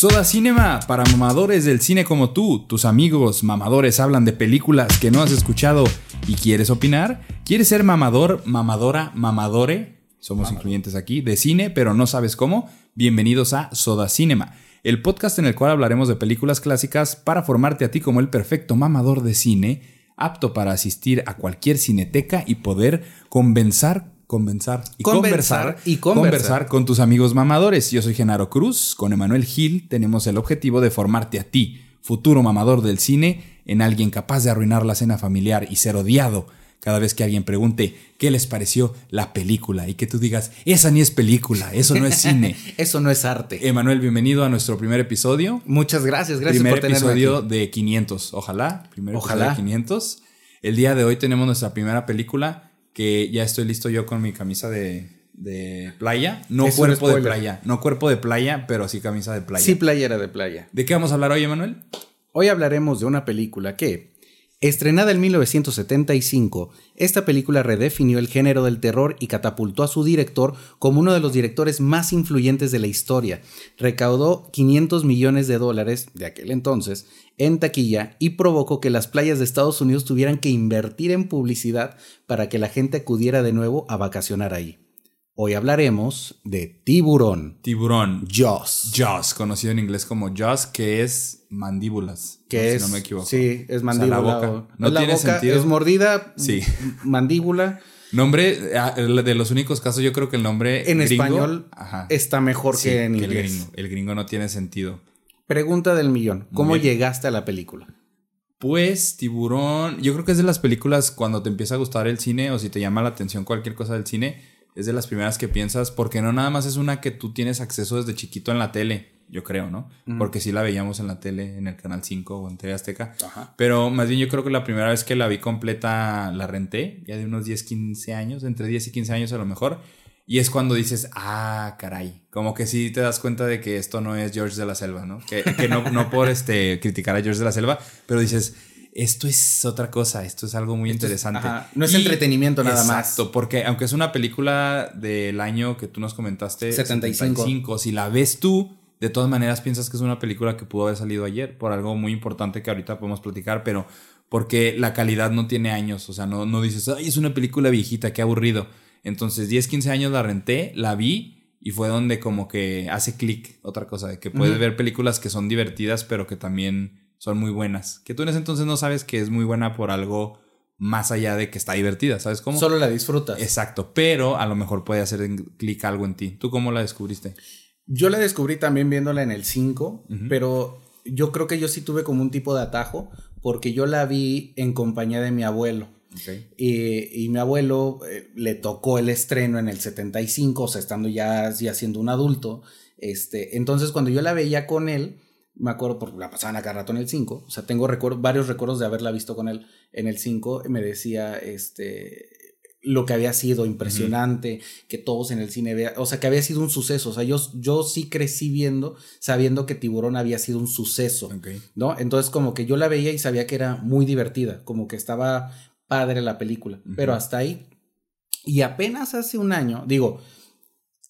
Soda Cinema, para mamadores del cine como tú, tus amigos mamadores hablan de películas que no has escuchado y quieres opinar. ¿Quieres ser mamador, mamadora, mamadore? Somos incluyentes aquí, de cine, pero no sabes cómo. Bienvenidos a Soda Cinema, el podcast en el cual hablaremos de películas clásicas para formarte a ti como el perfecto mamador de cine, apto para asistir a cualquier cineteca y poder convencer conversar y conversar, y conversar. con tus amigos mamadores. Yo soy Genaro Cruz, con Emanuel Gil tenemos el objetivo de formarte a ti, futuro mamador del cine, en alguien capaz de arruinar la cena familiar y ser odiado cada vez que alguien pregunte qué les pareció la película y que tú digas, esa ni es película, eso no es cine. eso no es arte. Emanuel, bienvenido a nuestro primer episodio. Muchas gracias, gracias primer por tenerme episodio de 500, ojalá, primer Ojalá. episodio de 500. El día de hoy tenemos nuestra primera película que ya estoy listo yo con mi camisa de, de playa. No cuerpo de playa. No cuerpo de playa, pero sí camisa de playa. Sí, playera de playa. ¿De qué vamos a hablar hoy, Emanuel? Hoy hablaremos de una película que, estrenada en 1975, esta película redefinió el género del terror y catapultó a su director como uno de los directores más influyentes de la historia. Recaudó 500 millones de dólares de aquel entonces en taquilla y provocó que las playas de Estados Unidos tuvieran que invertir en publicidad para que la gente acudiera de nuevo a vacacionar ahí. Hoy hablaremos de tiburón. Tiburón. Jaws. Jaws, conocido en inglés como Jaws, que es mandíbulas. Que es, si no me equivoco. Sí, es mandíbula. la boca. No tiene sentido. Es mordida. Sí. Mandíbula. Nombre, ah, de los únicos casos, yo creo que el nombre. En español está mejor que en inglés. el gringo. El gringo no tiene sentido. Pregunta del millón. ¿Cómo llegaste a la película? Pues Tiburón, yo creo que es de las películas cuando te empieza a gustar el cine o si te llama la atención cualquier cosa del cine, es de las primeras que piensas porque no nada más es una que tú tienes acceso desde chiquito en la tele, yo creo, ¿no? Porque sí la veíamos en la tele, en el Canal 5 o en TV Azteca. Pero más bien yo creo que la primera vez que la vi completa la renté, ya de unos 10, 15 años, entre 10 y 15 años a lo mejor. Y es cuando dices, ah, caray. Como que sí te das cuenta de que esto no es George de la Selva, ¿no? Que, no, no, por este, criticar a George de la Selva, pero dices, esto es otra cosa, esto es algo muy interesante. no es entretenimiento nada más. Exacto, porque aunque es una película del año que tú nos comentaste, 75. si la ves tú, de todas maneras piensas que es una película que pudo haber salido ayer, por algo muy importante que ahorita podemos platicar, pero porque la calidad no tiene años, o sea, no, no dices, ay, es una película viejita, qué aburrido entonces 10, 15 años la renté, la vi y fue donde como que hace clic otra cosa, de que puedes ver películas que son divertidas pero que también son muy buenas. Que tú en ese entonces no sabes que es muy buena por algo más allá de que está divertida, ¿sabes cómo? Solo la disfrutas. Exacto, pero a lo mejor puede hacer clic algo en ti. ¿Tú cómo la descubriste? Yo la descubrí también viéndola en el 5, pero yo creo que yo sí tuve como un tipo de atajo porque yo la vi en compañía de mi abuelo. Y, mi abuelo eh, le tocó el estreno en el 75, o sea, estando ya, ya siendo un adulto. Este, entonces, cuando yo la veía con él, me acuerdo, porque la pasaban acá rato en el 5, o sea, tengo varios recuerdos de haberla visto con él en el 5, me decía, este, lo que había sido impresionante, que todos en el cine vean, o sea, que había sido un suceso, o sea, yo, yo sí crecí viendo, sabiendo que Tiburón había sido un suceso, ¿no? Entonces como que yo la veía y sabía que era muy divertida, como que estaba padre la película, pero hasta ahí. Y apenas hace un año, digo,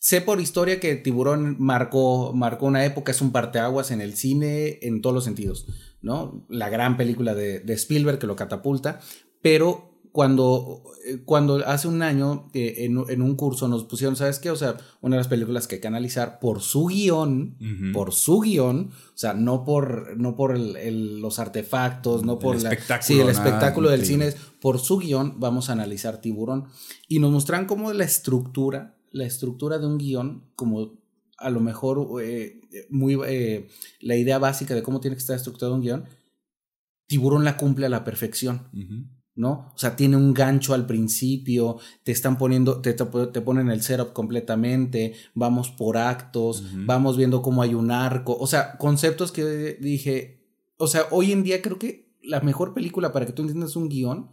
sé por historia que Tiburón marcó, marcó una época, es un parteaguas en el cine en todos los sentidos, ¿no? La gran película de, de Spielberg que lo catapulta, pero cuando, eh, cuando hace un año eh, en, un curso nos pusieron, ¿sabes qué? O sea, una de las películas que hay que analizar por su guion, por su guion, o sea, no por, no por los artefactos, no por el espectáculo. Sí, el espectáculo del cine, es por su guion vamos a analizar Tiburón. Y nos muestran cómo la estructura, la estructura de un guion, como a lo mejor eh, muy la idea básica de cómo tiene que estar estructurado un guion, Tiburón la cumple a la perfección. ¿No? O sea, tiene un gancho al principio, te están poniendo, te, te, ponen el setup completamente, vamos por actos, vamos viendo cómo hay un arco, o sea, conceptos que dije, o sea, hoy en día creo que la mejor película para que tú entiendas un guion,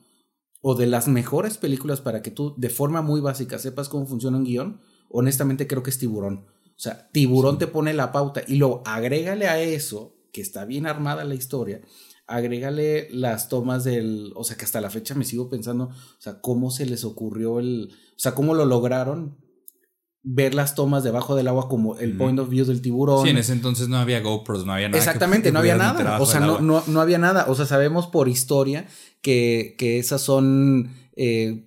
o de las mejores películas para que tú de forma muy básica sepas cómo funciona un guion, honestamente creo que es tiburón. O sea, tiburón te pone la pauta y luego agrégale a eso, que está bien armada la historia, agrégale las tomas del, o sea, que hasta la fecha me sigo pensando, o sea, cómo se les ocurrió el, o sea, cómo lo lograron ver las tomas debajo del agua como el point of view del tiburón. Sí, en ese entonces no había GoPros, no había nada. Exactamente, no había nada. O sea, no, no, no, había nada. O sea, sabemos por historia que, que esas son eh,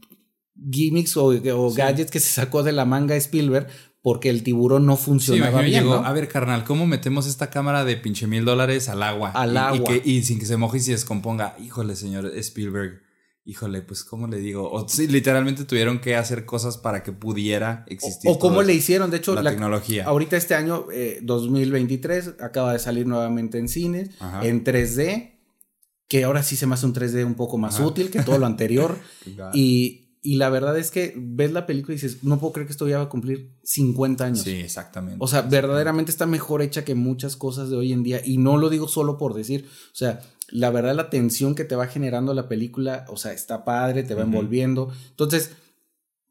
gimmicks o, gadgets que se sacó de la manga Spielberg porque el tiburón no funcionaba bien. A ver, carnal, ¿cómo metemos esta cámara de pinche mil dólares al agua? Al agua. Y, sin que se moje y se descomponga. Híjole, señor Spielberg. Híjole, pues, ¿cómo le digo? O sí, literalmente tuvieron que hacer cosas para que pudiera existir. O, cómo le hicieron, de hecho, la, tecnología. Ahorita este año, 2023, eh, acaba de salir nuevamente en cines, en 3D, que ahora sí se me hace un 3D un poco más útil que todo lo anterior. y, y la verdad es que ves la película y dices, no puedo creer que esto ya va a cumplir 50 años. Sí, exactamente. O sea, verdaderamente está mejor hecha que muchas cosas de hoy en día. Y no lo digo solo por decir. O sea, la verdad, la tensión que te va generando la película, o sea, está padre, te va envolviendo. Entonces,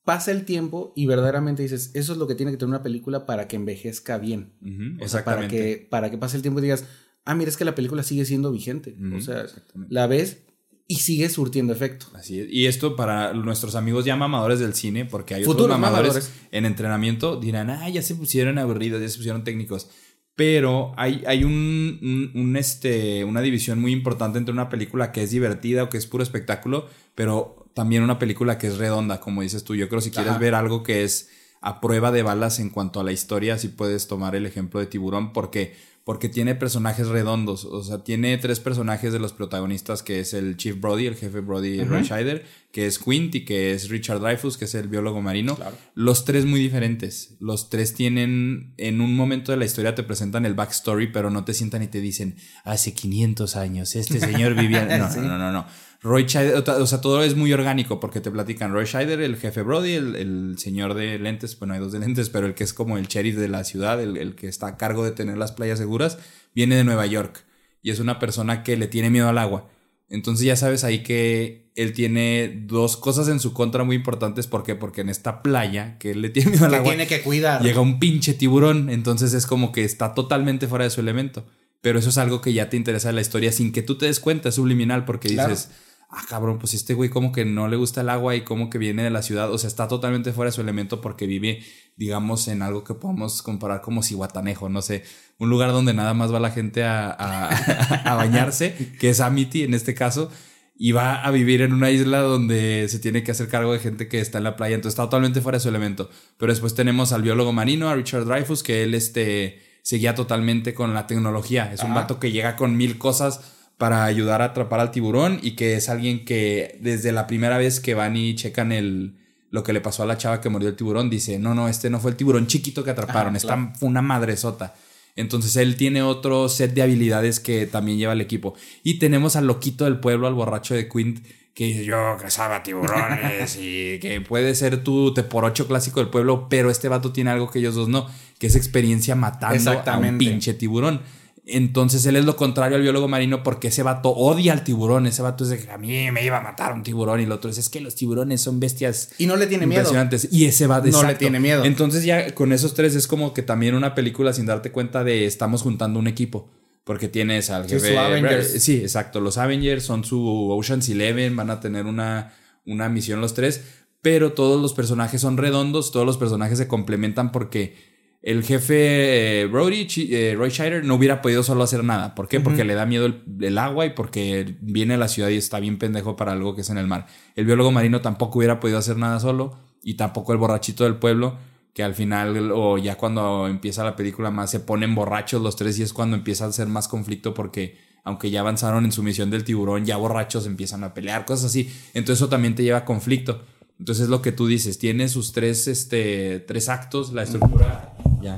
pasa el tiempo y verdaderamente dices, eso es lo que tiene que tener una película para que envejezca bien. O sea, para que, para que pase el tiempo y digas, ah, mira, es que la película sigue siendo vigente. O sea, la ves y sigue surtiendo efecto. Así es. Y esto para nuestros amigos ya mamadores del cine, porque hay otros mamadores, en entrenamiento, dirán, ah, ya se pusieron aburridos, ya se pusieron técnicos. Pero hay, hay un, un, este, una división muy importante entre una película que es divertida o que es puro espectáculo, pero también una película que es redonda, como dices tú. Yo creo si quieres ver algo que es a prueba de balas en cuanto a la historia, si puedes tomar el ejemplo de Tiburón, porque porque tiene personajes redondos. O sea, tiene tres personajes de los protagonistas, que es el Chief Brody, el jefe Brody uh que es Quint y que es Richard Dreyfus, que es el biólogo marino. Los tres muy diferentes. Los tres tienen, en un momento de la historia te presentan el backstory, pero no te sientan y te dicen, hace 500 años este señor vivía... No, no, no, no. Roy Scheider, o sea, todo es muy orgánico porque te platican Roy Scheider, el jefe Brody, el, señor de lentes, bueno, hay dos de lentes, pero el que es como el sheriff de la ciudad, el, que está a cargo de tener las playas seguras, viene de Nueva York y es una persona que le tiene miedo al agua. Entonces ya sabes ahí que él tiene dos cosas en su contra muy importantes. ¿Por qué? Porque en esta playa que él le tiene miedo al agua. tiene que cuidar. Llega un pinche tiburón. Entonces es como que está totalmente fuera de su elemento. Pero eso es algo que ya te interesa de la historia sin que tú te des cuenta, es subliminal, porque dices ah, cabrón, pues este güey como que no le gusta el agua y como que viene de la ciudad, o sea, está totalmente fuera de su elemento porque vive, digamos, en algo que podemos comparar como Cihuatanejo, no sé, un lugar donde nada más va la gente a, a, bañarse, que es Amity en este caso, y va a vivir en una isla donde se tiene que hacer cargo de gente que está en la playa, entonces está totalmente fuera de su elemento. Pero después tenemos al biólogo marino, a Richard Dreyfus, que él este, seguía totalmente con la tecnología, es un vato que llega con mil cosas para ayudar a atrapar al tiburón y que es alguien que desde la primera vez que van y checan el lo que le pasó a la chava que murió el tiburón dice, "No, no, este no fue el tiburón chiquito que atraparon, esta fue una madresota." Entonces él tiene otro set de habilidades que también lleva el equipo. Y tenemos al loquito del pueblo, al borracho de Quint, que dice, yo cazaba tiburones y que puede ser tu te por ocho clásico del pueblo, pero este vato tiene algo que ellos dos no, que es experiencia matando a un pinche tiburón. Entonces él es lo contrario al biólogo marino porque ese vato odia al tiburón. Ese vato es de que a mí me iba a matar un tiburón y el otro es, es que los tiburones son bestias. Y no le tiene miedo. Y ese va No le tiene miedo. Entonces ya con esos tres es como que también una película sin darte cuenta de estamos juntando un equipo. Porque tienes al jefe. Avengers. Sí, exacto. Los Avengers son su Ocean's Eleven. Van a tener una, una misión los tres. Pero todos los personajes son redondos. Todos los personajes se complementan porque el jefe eh, Brody, eh, Roy Scheider, no hubiera podido solo hacer nada. ¿Por qué? Porque le da miedo el, agua y porque viene a la ciudad y está bien pendejo para algo que es en el mar. El biólogo marino tampoco hubiera podido hacer nada solo y tampoco el borrachito del pueblo, que al final o ya cuando empieza la película más se ponen borrachos los tres y es cuando empieza a ser más conflicto porque aunque ya avanzaron en su misión del tiburón, ya borrachos empiezan a pelear, cosas así. Entonces eso también te lleva a conflicto. Entonces lo que tú dices, tiene sus tres, este, tres actos, la estructura... Ya,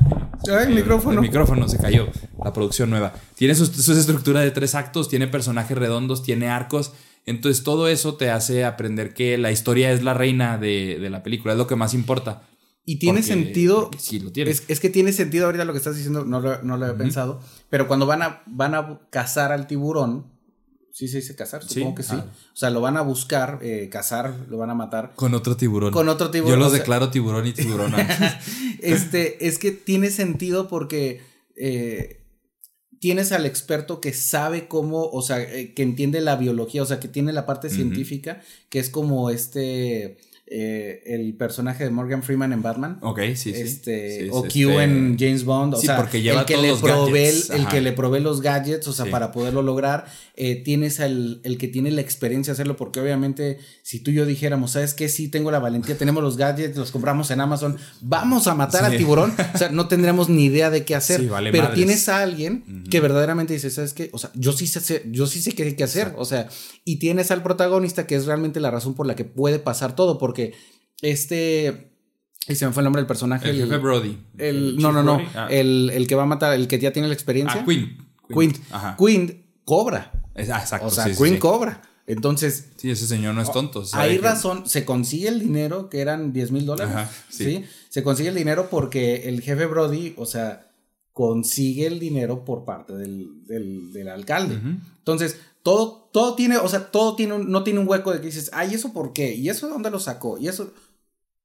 el, micrófono. El micrófono se cayó, la producción nueva. Tiene su, estructura de tres actos, tiene personajes redondos, tiene arcos. Entonces todo eso te hace aprender que la historia es la reina de, de la película, es lo que más importa. Y tiene sentido. Sí, lo tiene. Es, es, que tiene sentido ahorita lo que estás diciendo, no lo, no lo había pensado. Pero cuando van a, van a cazar al tiburón, Sí se dice cazar, supongo que sí. Ah. O sea, lo van a buscar, eh, cazar, lo van a matar. Con otro tiburón. Con otro tiburón. Yo los declaro tiburón y tiburón. este, es que tiene sentido porque eh, tienes al experto que sabe cómo, o sea, eh, que entiende la biología, o sea, que tiene la parte científica, que es como este eh, el personaje de Morgan Freeman en Batman. Ok, sí, sí. Este, Sí, o sí, Q este- en James Bond. O Sí, sea, porque lleva el que todos le los provee, gadgets, el que le provee los gadgets, o sea, para poderlo lograr. Eh, tienes al el que tiene la experiencia de hacerlo, porque obviamente, si tú y yo dijéramos, ¿sabes qué? Sí, tengo la valentía, tenemos los gadgets, los compramos en Amazon, vamos a matar al tiburón. O sea, no tendríamos ni idea de qué hacer. Sí, vale pero madres. tienes a alguien que verdaderamente dice, ¿sabes qué? O sea, yo sí sé, yo sí sé qué hay que hacer. O sea, y tienes al protagonista que es realmente la razón por la que puede pasar todo, porque este. Y se me fue el nombre del personaje. El jefe Brody. el- no, no, no. Brody. Ah. El, el que va a matar, el que ya tiene la experiencia. Ah, Queen. Queen. Ajá. Queen cobra. Ah, exacto. O sea, sí, sí. cobra. Entonces, Sí, ese señor no es tonto. hay que- razón, se consigue el dinero, que eran 10 mil dólares. Sí. sí. Se consigue el dinero porque el jefe Brody, o sea, consigue el dinero por parte del, del, del alcalde. Entonces, todo, todo tiene, o sea, todo tiene un- no tiene un hueco de que dices, ay, ¿eso por qué? ¿Y eso de dónde lo sacó? Y eso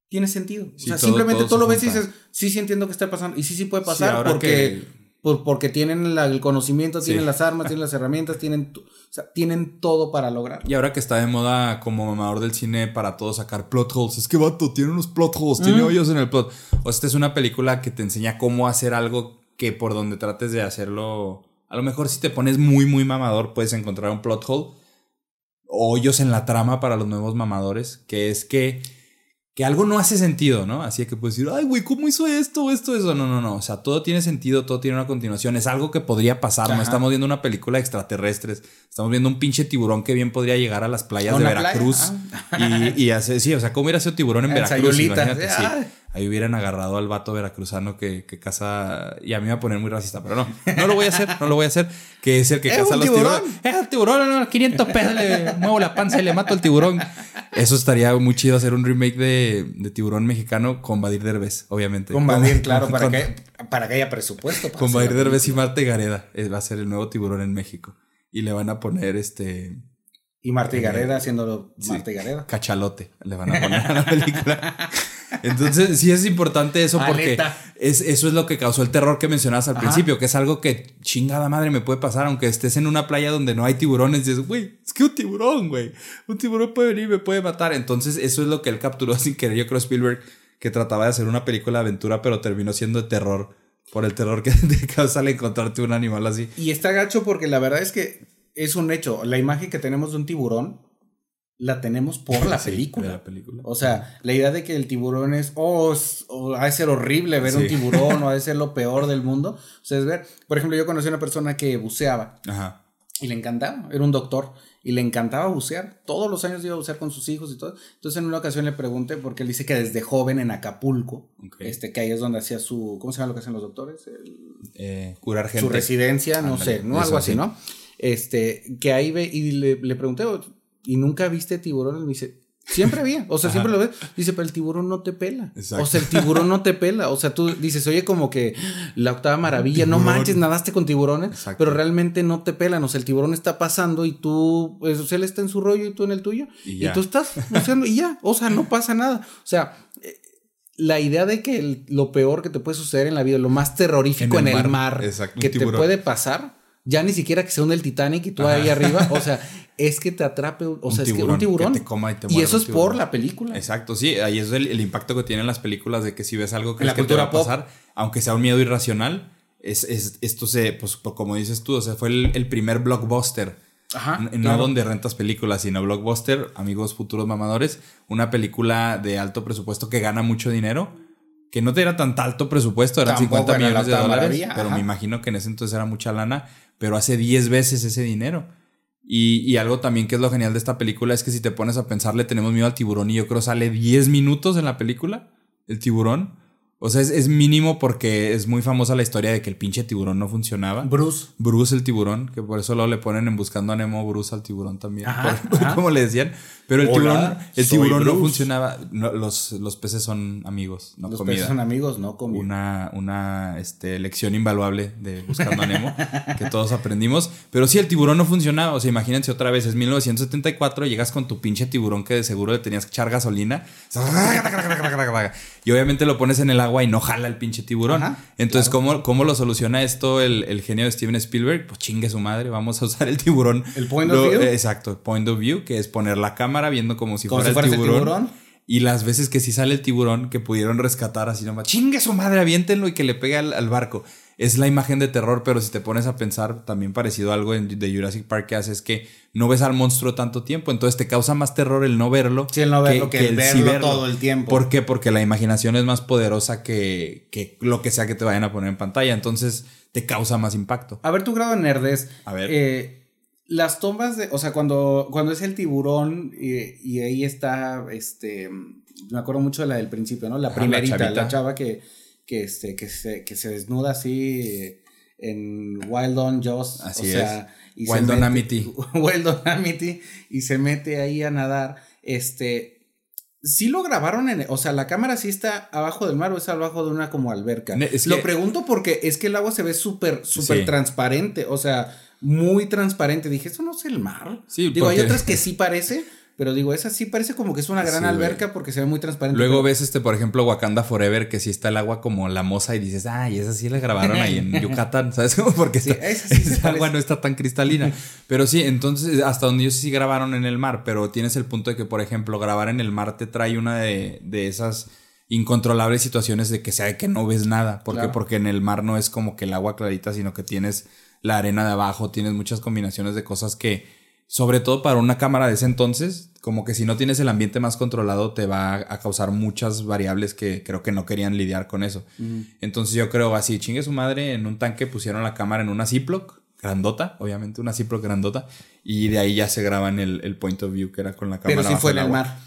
tiene sentido. Sí, o sea, todo- simplemente todo tú lo ves y dices, sí, sí entiendo que está pasando. Y sí, sí puede pasar porque, que- por- porque tienen la- el conocimiento, Sí. tienen las armas, tienen las herramientas, tienen, o sea, tienen todo para lograr. Y ahora que está de moda como mamador del cine para todo sacar plot holes. Es que vato, tiene unos plot holes, tiene hoyos en el plot. O esta es una película que te enseña cómo hacer algo que por donde trates de hacerlo. A lo mejor si te pones muy, muy mamador, puedes encontrar un plot hole. O hoyos en la trama para los nuevos mamadores. Que es que. Que algo no hace sentido, ¿no? Así que puedes decir, ay, güey, ¿cómo hizo esto, esto, eso? No, no, no. O sea, todo tiene sentido, todo tiene una continuación. Es algo que podría pasar. No estamos viendo una película de extraterrestres. Estamos viendo un pinche tiburón que bien podría llegar a las playas de playa, Veracruz. Y, y hace, sí, o sea, ¿cómo hubiera sido tiburón en En Veracruz? Imagínate, sí. Ahí hubieran agarrado al vato veracruzano que, que caza. Y a mí me va a poner muy racista, pero no, no lo voy a hacer, no lo voy a hacer. Que es el que ¡Es caza un los tiburón! tiburones. Es el tiburón, no, 500 pesos, le muevo la panza y le mato al tiburón. Eso estaría muy chido hacer un remake de, de tiburón mexicano con Badir Derbez, obviamente. Con Badir, claro, para con- que, para que haya presupuesto. para Con Badir Derbez y y Gareda. eh, Va a ser el nuevo tiburón en México. Y le van a poner este. Y Marta y Gareda haciéndolo Sí. Marta y Gareda. Cachalote le van a poner a la película. Entonces, sí es importante eso porque Aleta. es, eso es lo que causó el terror que mencionabas al Ajá. principio, que es algo que chingada madre me puede pasar, aunque estés en una playa donde no hay tiburones, y dices, güey, es que un tiburón, güey, un tiburón puede venir y me puede matar. Entonces, eso es lo que él capturó sin querer. Yo creo Spielberg que trataba de hacer una película de aventura, pero terminó siendo de terror por el terror que te causa al encontrarte un animal así. Y está gacho porque la verdad es que es un hecho. La imagen que tenemos de un tiburón la tenemos por la Sí, película. la película. O sea, la idea de que el tiburón es, oh, es- oh, ha de ser horrible ver un tiburón o ha de ser lo peor del mundo. O sea, es ver, por ejemplo, yo conocí a una persona que buceaba Ajá. y le encantaba, era un doctor y le encantaba bucear. Todos los años iba a bucear con sus hijos y todo. Entonces en una ocasión le pregunté, porque él dice que desde joven en Acapulco, este, que ahí es donde hacía su, ¿cómo se llama lo que hacen los doctores? El- Eh, curar gente. su residencia, no sé, no algo así, sí. ¿no? Este, que ahí ve y le, le pregunté, ¿y nunca viste tiburones? Me dice, siempre vi, o sea, siempre lo ves. Dice, pero el tiburón no te pela. Exacto. O sea, el tiburón no te pela. O sea, tú dices, oye, como que la octava maravilla, no manches, nadaste con tiburones, Exacto. pero realmente no te pelan. O sea, el tiburón está pasando y tú, pues, o sea, él está en su rollo y tú en el tuyo. Y tú estás buceando y ya. O sea, no pasa nada. O sea, eh, la idea de que el- lo peor que te puede suceder en la vida, lo más terrorífico En en el mar. mar, Exacto, un que te puede pasar, ya ni siquiera que se hunde el Titanic y tú ahí arriba, o sea, es que te atrape, o sea, es que un tiburón. que te coma y te y eso es por la película. Exacto, sí, ahí es el, el impacto que tienen las películas de que si ves algo que, la es que te va a pasar, aunque sea un miedo irracional, es, es- esto se, pues po- como dices tú, o sea, fue el, el primer blockbuster. Ajá. No claro. donde rentas películas, sino blockbuster, amigos futuros mamadores, una película de alto presupuesto que gana mucho dinero, que no te era tan alto presupuesto, eran Tampoco 50 era la millones de dólares, pero ajá. me imagino que en ese entonces era mucha lana, pero hace 10 veces ese dinero. Y, y algo también que es lo genial de esta película es que si te pones a pensar, le tenemos miedo al tiburón y yo creo sale 10 minutos en la película, el tiburón. O sea, es, es mínimo porque es muy famosa la historia de que el pinche tiburón no funcionaba. Bruce. Bruce el tiburón, que por eso luego le ponen en Buscando a Nemo Bruce al tiburón también, Ajá, por- ajá. como le decían. Pero el Hola, tiburón, el tiburón no funcionaba. No, los, los peces son amigos, no Los comida. peces son amigos, no comida. una, una este, lección invaluable de Buscando a Nemo que todos aprendimos. Pero sí, el tiburón no funcionaba. O sea, imagínense otra vez, es 1974, llegas con tu pinche tiburón que de seguro le tenías que echar gasolina. Y obviamente lo pones en el agua y no jala el pinche tiburón. Ajá, Entonces, ¿cómo, ¿cómo lo soluciona esto el, el genio de Steven Spielberg? Pues chingue su madre, vamos a usar el tiburón. El point of view. eh, Exacto, point of view, que es poner la cámara viendo como si Como fuera si el fueras el tiburón. tiburón. Y las veces que sí sale el tiburón que pudieron rescatar así nomás, chingue su madre, aviéntenlo y que le pegue al, barco. Es la imagen de terror, pero si te pones a pensar, también parecido a algo de Jurassic Park que hace es que no ves al monstruo tanto tiempo, entonces te causa más terror el no verlo. Sí, el no verlo que, el, verlo, todo el tiempo. ¿Por qué? Porque la imaginación es más poderosa que, que lo que sea que te vayan a poner en pantalla, entonces te causa más impacto. A ver tu grado de nerdes. A ver. Eh, las tomas de, o sea, cuando, cuando es el tiburón y, ahí está, este, me acuerdo mucho de la del principio, ¿no? La primerita, la, chava que, que, este, que, se, que se desnuda así en Wild On Joss. Así o sea, es. Wild On Amity. Wild On Amity y se mete ahí a nadar. Este, Sí lo grabaron en, o sea, la cámara sí está abajo del mar o es abajo de una como alberca. lo pregunto porque es que el agua se ve súper, súper transparente, o sea, muy transparente. Dije, ¿eso no es el mar? Sí, Digo, hay otras que sí parece, pero digo, esa sí parece como que es una gran alberca porque se ve muy transparente. Luego ves este, por ejemplo, Wakanda Forever, que sí está el agua como la moza y dices, ay, esa sí la grabaron ahí en Yucatán, ¿sabes? cómo? Porque sí, esa, agua no está tan cristalina. pero sí, entonces, hasta donde ellos sí grabaron en el mar, pero tienes el punto de que, por ejemplo, grabar en el mar te trae una de, de esas incontrolables situaciones de que sea que no ves nada. ¿Por qué? Porque en el mar no es como que el agua clarita, sino que tienes la arena de abajo, tienes muchas combinaciones de cosas que, sobre todo para una cámara de ese entonces, como que si no tienes el ambiente más controlado, te va a causar muchas variables que creo que no querían lidiar con eso. Entonces yo creo así, chingue su madre, en un tanque pusieron la cámara en una Ziploc, grandota, obviamente, una Ziploc grandota, y de ahí ya se graban el, el point of view que era con la cámara. Pero sí fue en el mar.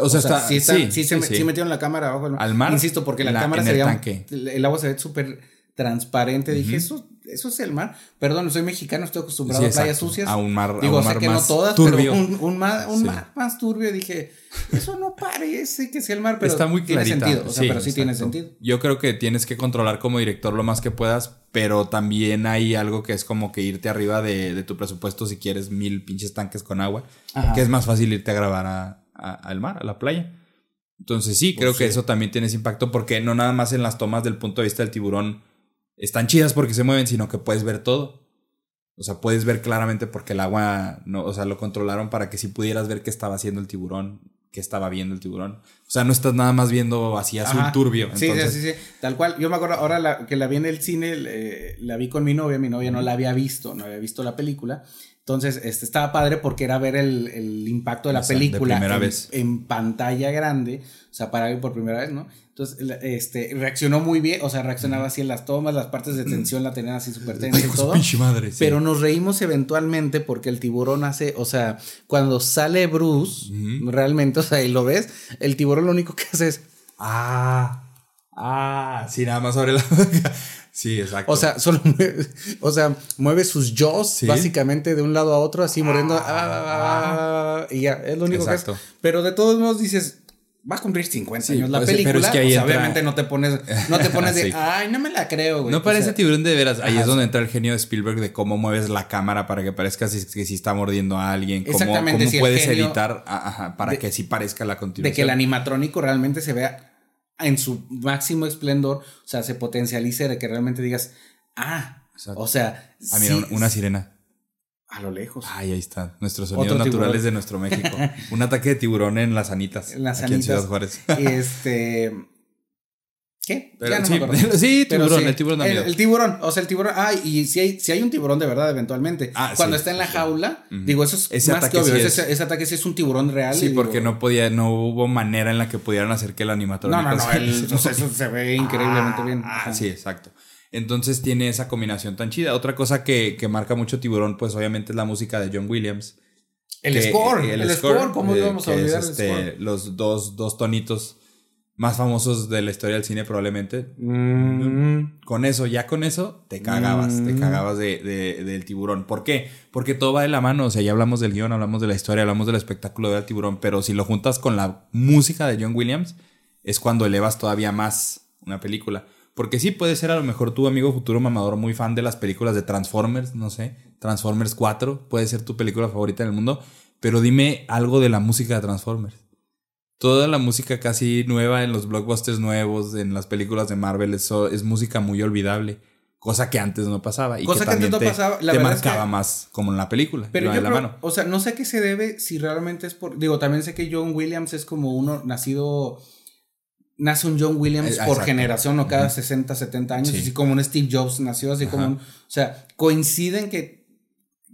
O sea, está, sí, sí, sí, metieron la cámara abajo al mar. Insisto, porque la, cámara se veía, el agua se ve súper transparente. Dije, eso, eso es el mar. Perdón, soy mexicano, estoy acostumbrado a playas sucias. A un mar, Digo, a un mar sé que no todas, pero un, mar, un mar más turbio. Dije, eso no parece que sea el mar, pero Está muy tiene sentido. O sea, pero sí tiene sentido. Yo creo que tienes que controlar como director lo más que puedas, pero también hay algo que es como que irte arriba de, tu presupuesto si quieres mil pinches tanques con agua, que es más fácil irte a grabar al mar, a la playa. Entonces sí, creo pues que eso también tienes impacto porque no nada más en las tomas del punto de vista del tiburón están chidas porque se mueven, sino que puedes ver todo. O sea, puedes ver claramente porque el agua, no, o sea, lo controlaron para que si pudieras ver qué estaba haciendo el tiburón, qué estaba viendo el tiburón. O sea, no estás nada más viendo así azul turbio. Sí, sí, sí, tal cual. Yo me acuerdo ahora que la vi en el cine, la vi con mi novia, mi novia no la había visto, no había visto la película. Entonces, este, estaba padre porque era ver el, impacto de la película primera en, vez. en pantalla grande, o sea, para ver por primera vez, ¿no? Entonces, este, reaccionó muy bien, o sea, reaccionaba así en las tomas, las partes de tensión la tenían así súper tensa y todo. Madre, Pero nos reímos eventualmente porque el tiburón hace, o sea, cuando sale Bruce, realmente, o sea, y lo ves, el tiburón lo único que hace es. Ah, ah, sí, nada más sobre la. Sí, exacto. O sea, solo mueve, o sea, mueve sus jaws básicamente de un lado a otro, así mordiendo. Ah, ah, y ya, es lo único que hace. Pero de todos modos dices, va a cumplir 50 años la película. Pero es que ahí obviamente no te pones, no te pones de, ay, no me la creo, güey. No parece tiburón de veras. Ahí es donde entra el genio de Spielberg de cómo mueves la cámara para que parezca que si está mordiendo a alguien. Cómo, Exactamente. Cómo puedes editar para que sí parezca la continuación. De que el animatrónico realmente se vea en su máximo esplendor, o sea, se potencialice de que realmente digas, ah, o sea. Ah, mira, una sirena. A lo lejos. Ay, ahí está. Nuestros sonidos naturales de nuestro México. Un ataque de tiburón en las Anitas. En las Anitas. Ciudad Juárez. este. ¿Qué? ya no sí, me acuerdo. sí, tiburón, el tiburón El, tiburón, o sea, el tiburón. Ah, y si hay, si hay un tiburón de verdad, eventualmente. Ah, Cuando está en la jaula, digo, eso es ese más que obvio. ese, ese, ataque sí es un tiburón real. Sí, porque no podía, no hubo manera en la que pudieran hacer que el animador. No, no, no, o sea, eso se ve increíblemente bien. Ah, sí, exacto. Entonces tiene esa combinación tan chida. Otra cosa que, que marca mucho Tiburón, pues obviamente es la música de John Williams. El score, el, score, ¿cómo íbamos a olvidar este, Los dos, dos tonitos más famosos de la historia del cine probablemente. Mm. Con eso, ya con eso, te cagabas, te mm. cagabas de, de, del tiburón. ¿Por qué? Porque todo va de la mano, o sea, ya hablamos del guion, hablamos de la historia, hablamos del espectáculo del tiburón, pero si lo juntas con la música de John Williams, es cuando elevas todavía más una película. Porque sí puede ser a lo mejor tu amigo futuro mamador muy fan de las películas de Transformers, no sé, Transformers 4, puede ser tu película favorita en el mundo, pero dime algo de la música de Transformers. Toda la música casi nueva en los blockbusters nuevos, en las películas de Marvel, eso es música muy olvidable. Cosa que antes no pasaba. Y Cosa que, antes no pasaba. La te marcaba más como en la película. Pero yo creo, o sea, no sé a qué se debe si realmente es por. Digo, también sé que John Williams es como uno nacido. Nace un John Williams eh, por generación o cada 60, 70 años. Así como un Steve Jobs nació, así como un. O sea, coinciden que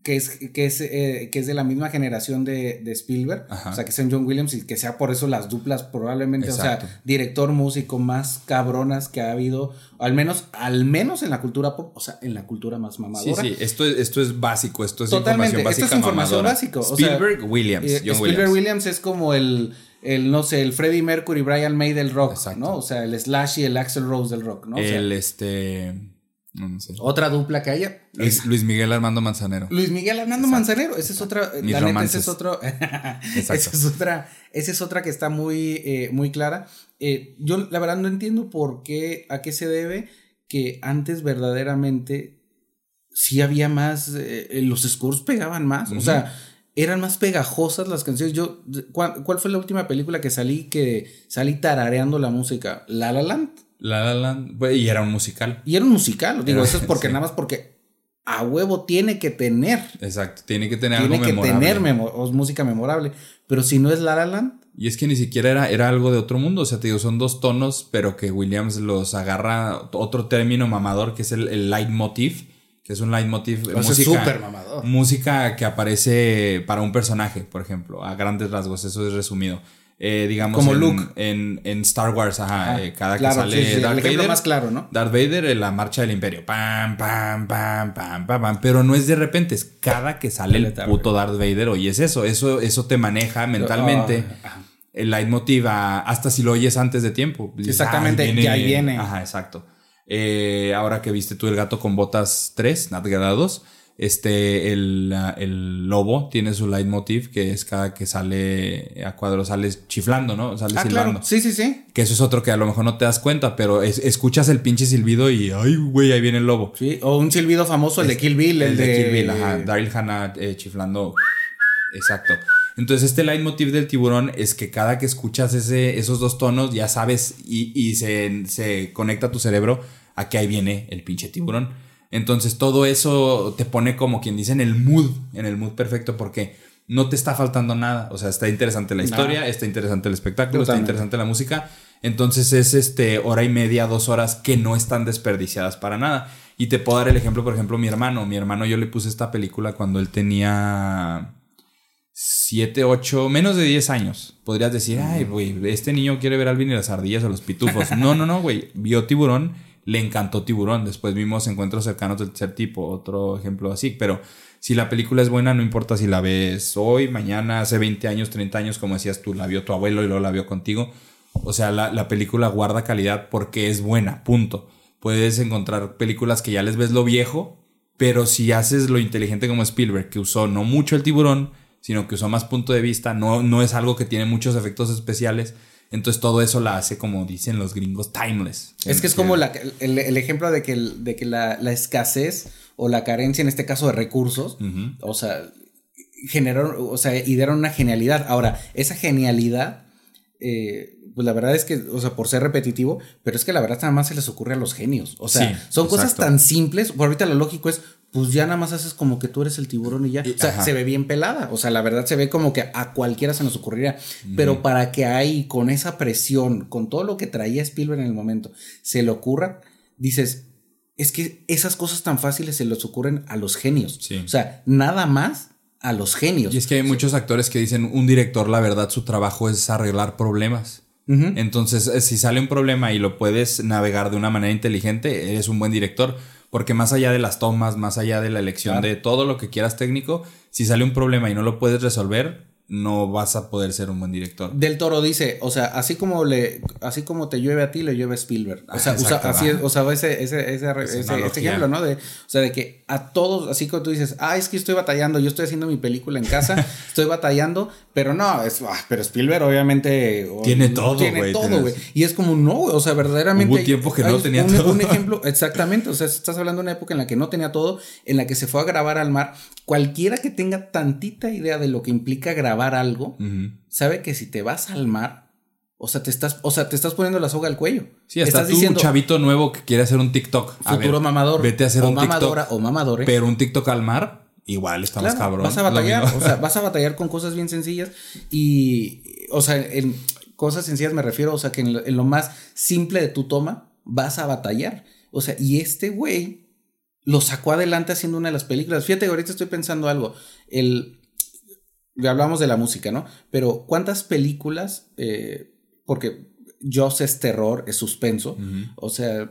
que es, que es, eh, que es de la misma generación de, de Spielberg, o sea, que sean John Williams y que sea por eso las duplas probablemente, o sea, director, músico más cabronas que ha habido, al menos, al menos en la cultura pop, o sea, en la cultura más mamadora. Sí, sí, esto es, esto es básico, esto es información básica esto es información básica. Spielberg, Williams, eh, Spielberg Williams. es como el, el, no sé, el Freddie Mercury, Brian May del rock, ¿no? O sea, el Slash y el Axel Rose del rock, ¿no? el, este... Otra dupla que haya. Es Luis Miguel Armando Manzanero. Luis Miguel Armando Manzanero. Esa es otra. la neta, esa es otro. esa es otra. Esa es otra que está muy, eh, muy clara. Eh, yo la verdad no entiendo por qué, a qué se debe que antes verdaderamente sí había más. Eh, los scores pegaban más. O sea, eran más pegajosas las canciones. Yo, ¿cuál, ¿cuál, fue la última película que salí que salí tarareando la música? La La Land. La La Land, y era un musical. Y era un musical, digo, eso es porque nada más porque a huevo tiene que tener. Exacto, tiene que tener tiene que tener música memorable, pero si no es La La Land. Y es que ni siquiera era, era algo de otro mundo, o sea, te digo, son dos tonos, pero que Williams los agarra otro término mamador que es el, el leitmotiv, que es un leitmotiv. música, mamador. Música que aparece para un personaje, por ejemplo, a grandes rasgos, eso es resumido. Eh, digamos, como en, Luke. En, en Star Wars, ajá, eh, cada que sale Darth Vader. más claro, ¿no? Darth Vader en la marcha del imperio. Pam, pam, pam, pam, pam, pam. Pero no es de repente, es cada que sale el puto Darth Vader. Oye, es eso, eso, eso te maneja mentalmente. Ah, el leitmotiv, hasta si lo oyes antes de tiempo. Exactamente, ya ahí viene. Ajá, exacto. Eh, ahora que viste tú el gato con botas 3, Nat 2 este, el, el, lobo tiene su leitmotiv, que es cada que sale a cuadro, sale chiflando, ¿no? Sale ah, silbando. Sí, sí, sí. Que eso es otro que a lo mejor no te das cuenta, pero escuchas el pinche silbido y, ay, güey, ahí viene el lobo. Sí, o un silbido famoso, el de Kill Bill, el, de... Kill Bill, ajá. Daryl Hannah eh, chiflando. Exacto. Entonces, este leitmotiv del tiburón es que cada que escuchas ese, esos dos tonos, ya sabes y, y se, se conecta tu cerebro a que ahí viene el pinche tiburón. Entonces todo eso te pone como quien dice en el mood, en el mood perfecto porque no te está faltando nada. O sea, está interesante la historia, está interesante el espectáculo, está interesante la música. Entonces es este hora y media, dos horas que no están desperdiciadas para nada. Y te puedo dar el ejemplo, por ejemplo, mi hermano. Mi hermano yo le puse esta película cuando él tenía 7, 8, menos de 10 años. Podrías decir, ay, güey, este niño quiere ver Alvin y las ardillas o los pitufos. No, no, no, güey. Vio tiburón le encantó Tiburón. Después vimos Encuentros cercanos del tercer tipo, otro ejemplo así. Pero si la película es buena, no importa si la ves hoy, mañana, hace 20 años, 30 años, como decías tú, la vio tu abuelo y luego la vio contigo. O sea, la, película guarda calidad porque es buena, punto. Puedes encontrar películas que ya les ves lo viejo, pero si haces lo inteligente como Spielberg, que usó no mucho el tiburón, sino que usó más punto de vista, no, no es algo que tiene muchos efectos especiales, entonces todo eso la hace, como dicen los gringos, timeless. Es que es como el, ejemplo de que, de que la, escasez o la carencia, en este caso de recursos, o sea, generaron, o sea, idearon una genialidad. Ahora, esa genialidad, eh, pues la verdad es que, o sea, por ser repetitivo, pero es que la verdad nada más se les ocurre a los genios. O sea, son cosas tan simples. Por ahorita lo lógico es, pues ya nada más haces como que tú eres el tiburón y ya. o sea, se ve bien pelada. O sea, la verdad se ve como que a cualquiera se nos ocurriría. Pero para que ahí, con esa presión, con todo lo que traía Spielberg en el momento, se le ocurra, dices, es que esas cosas tan fáciles se les ocurren a los genios. O sea, nada más a los genios. Y es que hay muchos actores que dicen, un director, la verdad, su trabajo es arreglar problemas. Entonces, eh, si sale un problema y lo puedes navegar de una manera inteligente, eres un buen director porque más allá de las tomas, más allá de la elección de todo lo que quieras técnico, si sale un problema y no lo puedes resolver, no vas a poder ser un buen director. Del Toro dice, o sea, así como le, así como te llueve a ti, le llueve a Spielberg. O sea, así o sea, ese, ese, ese, ejemplo, ¿no? De, o sea, de que a todos, así como tú dices, ah, es que estoy batallando, yo estoy haciendo mi película en casa, estoy batallando, pero no, es, ah, pero Spielberg obviamente tiene todo, tiene todo, güey. Y es como no, o sea, verdaderamente hubo tiempo que no tenía un, todo. Un ejemplo, exactamente, o sea, estás hablando de una época en la que no tenía todo, en la que se fue a grabar al mar. Cualquiera que tenga tantita idea de lo que implica grabar algo, sabe que si te vas al mar, O sea, te estás, o sea, te estás poniendo la soga al cuello. Sí, hasta estás tú, un chavito nuevo que quiere hacer un TikTok. futuro mamador. Vete a hacer o un mamadora, TikTok. o mamadore. Pero un TikTok al mar, igual está más Claro, cabrón. Vas a batallar, o sea, vas a batallar con cosas bien sencillas y, o sea, en cosas sencillas me refiero, o sea, que en lo, en lo más simple de tu toma vas a batallar. O sea, y este güey lo sacó adelante haciendo una de las películas. Fíjate, ahorita estoy pensando algo. El, hablamos de la música, ¿no? Pero ¿cuántas películas, eh, porque Joss es terror, es suspenso, o sea,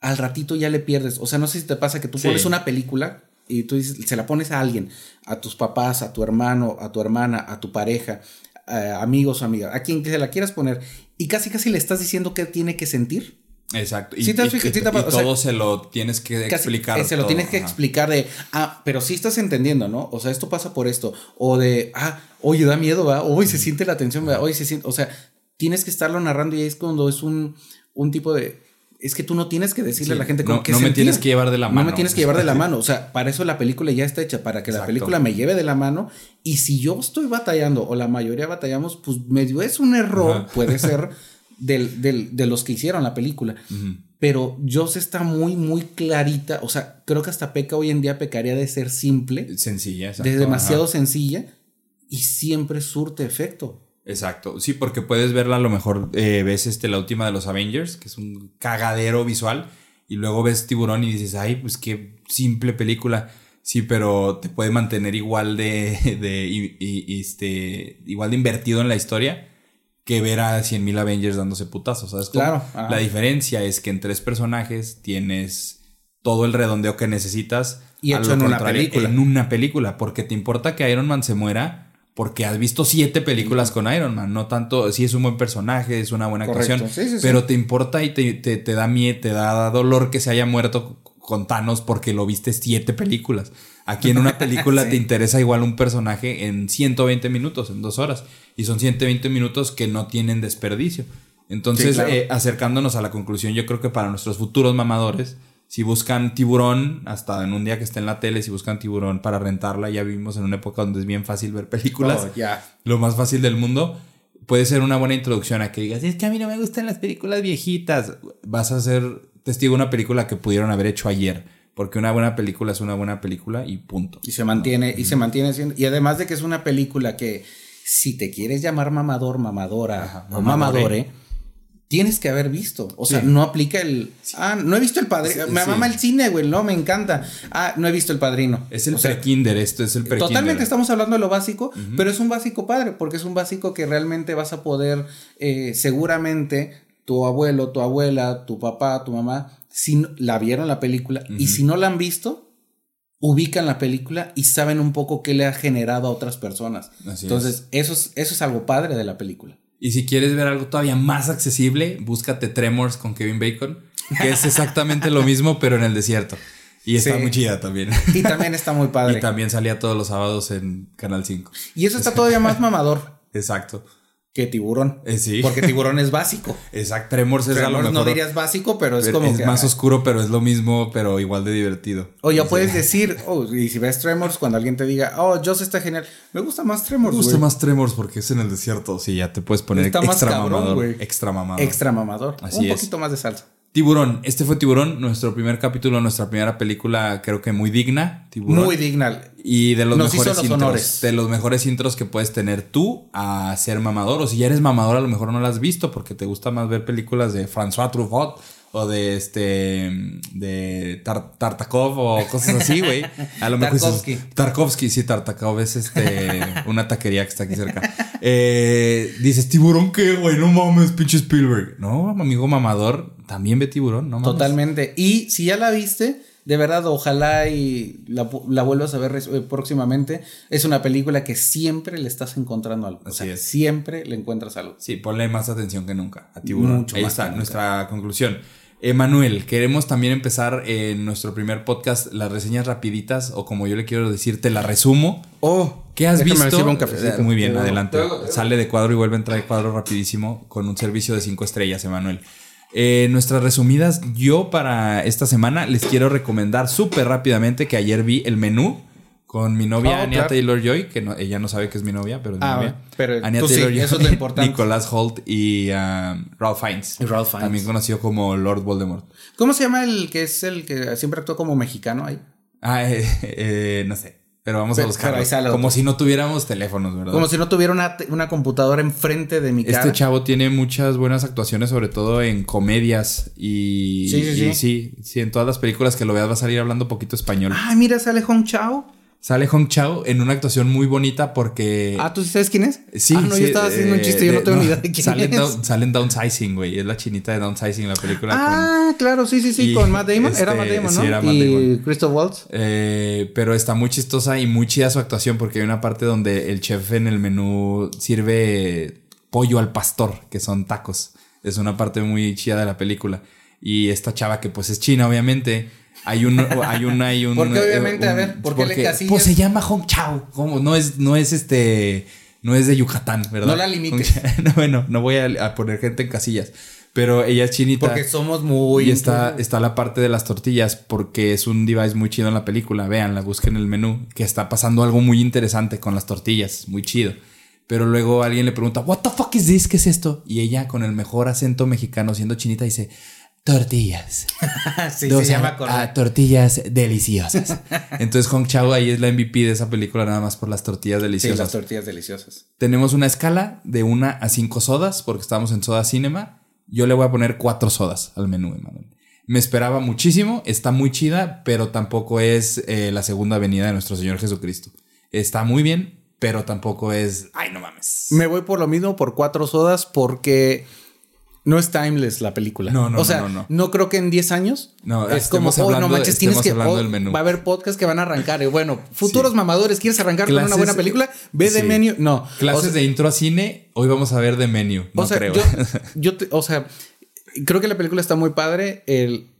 al ratito ya le pierdes. O sea, no sé si te pasa que tú Sí. pones una película y tú dices, se la pones a alguien, a tus papás, a tu hermano, a tu hermana, a tu pareja, a amigos o amigas, a quien que se la quieras poner, y casi casi le estás diciendo qué tiene que sentir. Exacto. Y, Sí te has y- fijado, y- sí te ha y pasado, o sea, todo se lo tienes que explicar. se lo todo, tienes que ajá. explicar de, ah, pero sí estás entendiendo, ¿no? O sea, esto pasa por esto. O de, ah, oye, da miedo, ¿va? Oye, se siente la tensión, ¿va? Oye, se siente, o sea, tienes que estarlo narrando y es cuando es un, un tipo de, es que tú no tienes que decirle Sí, a la gente no- cómo que no me tienes que llevar de la No mano. me tienes que llevar de la mano. O sea, para eso la película ya está hecha, para que la película me lleve de la mano. Y si yo estoy batallando, o la mayoría batallamos, pues medio es un error, Ajá. puede ser, del, del- de los que hicieron la película. Ujú. Pero Joss está muy, muy clarita. O sea, creo que hasta peca hoy en día pecaría de ser simple, Sencilla, exacto. de demasiado ajá. sencilla y siempre surte efecto. Exacto. Sí, porque puedes verla a lo mejor, eh, ves este, la última de los Avengers, que es un cagadero visual, y luego ves Tiburón y dices, ay, pues qué simple película. Sí, pero te puede mantener igual de, de y- y- este, igual de invertido en la historia que ver a 100.000 Avengers dándose putazos, ¿sabes? cómo? Claro. La diferencia es que en tres personajes tienes todo el redondeo que necesitas. Y hecho en una película. En una película, porque te importa que Iron Man se muera porque has visto siete películas con Iron Man, no tanto, sí es un buen personaje, es una buena Correcto. actuación, Sí, sí, pero te importa y te, te- te da miedo, te da dolor que se haya muerto con Thanos porque lo viste siete películas. Aquí en una película te interesa igual un personaje en 120 minutos, en dos horas, y son 120 minutos que no tienen desperdicio. Entonces, Sí, claro. eh, acercándonos a la conclusión, yo creo que para nuestros futuros mamadores, si buscan tiburón, hasta en un día que esté en la tele, si buscan tiburón para rentarla, ya vivimos en una época donde es bien fácil ver películas, Oh, lo más fácil del mundo, puede ser una buena introducción a que digas, es que a mí no me gustan las películas viejitas. Vas a ser testigo de una película que pudieron haber hecho ayer, porque una buena película es una buena película y punto. Y se mantiene, y se mantiene siendo. Y además de que es una película que, si te quieres llamar mamador, mamadora Ajá, o mamadore. mamadore, tienes que haber visto. O sea, Sí. no aplica el. Ah, no he visto el padrino. Sí, Me mama el cine, güey. No, me encanta. Ah, no he visto el padrino. Es el pre-kinder, esto es el pre-kinder. Totalmente estamos hablando de lo básico, pero es un básico padre, porque es un básico que realmente vas a poder, eh, seguramente, tu abuelo, tu abuela, tu papá, tu mamá, si la vieron la película y si no la han visto, ubican la película y saben un poco qué le ha generado a otras personas. Así Entonces, eso es, eso es algo padre de la película. Y si quieres ver algo todavía más accesible, búscate Tremors con Kevin Bacon, que es exactamente lo mismo, pero en el desierto. Y está Sí. muy chida también. Y también está muy padre. y también salía todos los sábados en Canal 5. Y eso está todavía más mamador Exacto. Que tiburón. Eh, sí. Porque tiburón es básico. Exacto. Tremors es a lo Tremors mejor. no dirías básico, pero es pero como es que, más ah, oscuro, pero es lo mismo, pero igual de divertido. O ya puedes decir, oh, y si ves Tremors, cuando alguien te diga, oh, Joss está genial, me gusta más Tremors. Me gusta más Tremors porque es en el desierto. Sí, ya te puedes poner Está más extra cabrón, mamador. Extra mamador. Extra mamador. Así Un es. poquito más de salsa. Tiburón. Este fue Tiburón, nuestro primer capítulo, nuestra primera película, creo que muy digna. Tiburón. Muy digna. Y de los Nos mejores los intros. honores. De los mejores intros que puedes tener tú a ser mamador. O si ya eres mamador, a lo mejor no la has visto porque te gusta más ver películas de François Truffaut o de este. de Tar- Tartakov o cosas así, güey. A lo mejor Tarkovsky. Tarkovsky, sí, Tartakov es este. una taquería que está aquí cerca. Eh, dices, ¿tiburón qué, güey? No mames, pinche Spielberg. No, amigo mamador, también ve tiburón, no mames. Totalmente. Y si ya la viste, de verdad, ojalá y la, la vuelvas a ver eh, próximamente. Es una película que siempre le estás encontrando algo. O sea, es. siempre le encuentras algo. Sí, ponle más atención que nunca a Tiburón. Mucho Ahí más está nuestra conclusión. Emanuel, queremos también empezar en nuestro primer podcast las reseñas rapiditas o como yo le quiero decir, te la resumo. Oh, ¿Qué has visto? sirvo un cafecito. Eh, Muy bien, Te- adelante. te- Sale de cuadro y vuelve a entrar de cuadro rapidísimo con un servicio de cinco estrellas, Emanuel. Eh, nuestras resumidas, yo para esta semana les quiero recomendar súper rápidamente que ayer vi el menú Con mi novia Oh, Anya claro. Taylor Joy, que no- ella no sabe que es mi novia, pero es mi Ah, novia. pero Anya tú sí, Taylor-Joy, eso es lo importante. Nicolás Holt y um, Ralph Fiennes. Y Ralph Fiennes. También conocido como Lord Voldemort. ¿Cómo se llama el que es el que siempre actúa como mexicano ahí? Ah, eh, eh, no sé. Pero vamos a buscarlo. Como si no tuviéramos teléfonos, ¿verdad? Como si no tuviera una, una computadora enfrente de mi cara. Este chavo tiene muchas buenas actuaciones, sobre todo en comedias y Sí, sí, y sí. sí, sí, en todas las películas que lo veas va a salir hablando poquito español. Ah, mira, sale Hong Chao. Sale Hong Chao en una actuación muy bonita porque Ah, ¿tú sabes quién es? Sí, Ah, no, sí, yo estaba haciendo un eh, chiste, yo no tengo ni idea de quién es. Down- sale en Downsizing, güey. Es la chinita de Downsizing, la película. con- Ah, claro, sí, sí, sí, Y, con Matt Damon. era este, Matt Damon, ¿no? sí, era Matt y Damon. Christoph Waltz. Eh, pero está muy chistosa y muy chida su actuación porque hay una parte donde el chef en el menú sirve pollo al pastor, que son tacos. Es una parte muy chida de la película. Y esta chava que pues es china, obviamente. Hay un, hay un, hay un. ¿Por qué, obviamente? eh, A un- ver, ¿por qué le porque, casillas? Pues se llama Hong Chao. ¿Cómo? No es, no es este. No es de Yucatán, ¿verdad? No la limites. No, bueno, no voy a, a poner gente en casillas. Pero ella es chinita. Porque somos muy. Y está, está la parte de las tortillas porque es un device muy chido en la película. Veanla, busquen el menú. Que está pasando algo muy interesante con las tortillas. Muy chido. Pero luego alguien le pregunta, ¿What the fuck is this? ¿Qué es esto? Y ella, con el mejor acento mexicano, siendo chinita, dice, Tortillas. sí, O se llama ah, correcto. tortillas deliciosas. Entonces, Hong Chao ahí es la MVP de esa película, nada más por las tortillas Sí, deliciosas. las tortillas deliciosas. Tenemos una escala de una a cinco sodas, porque estamos en Soda Cinema. Yo le voy a poner cuatro sodas al menú, Emanuel. Me esperaba muchísimo, está muy chida, pero tampoco es eh, la segunda venida de nuestro Señor Jesucristo. Está muy bien, pero tampoco es. Ay, no mames. Me voy por lo mismo, por cuatro sodas, porque no es timeless la película. No, no, O sea, no, no, no, no. creo que en 10 años No, es como, oh, no manches, tienes que. oh, del menú. Va a haber podcasts que van a arrancar. Y bueno, futuros Sí. mamadores, ¿quieres arrancar con una buena película? Ve de sí. menú. No. Clases O sea, de intro a cine, hoy vamos a ver de menú. No o sea, creo. yo, yo te- o sea, creo que la película está muy padre. El,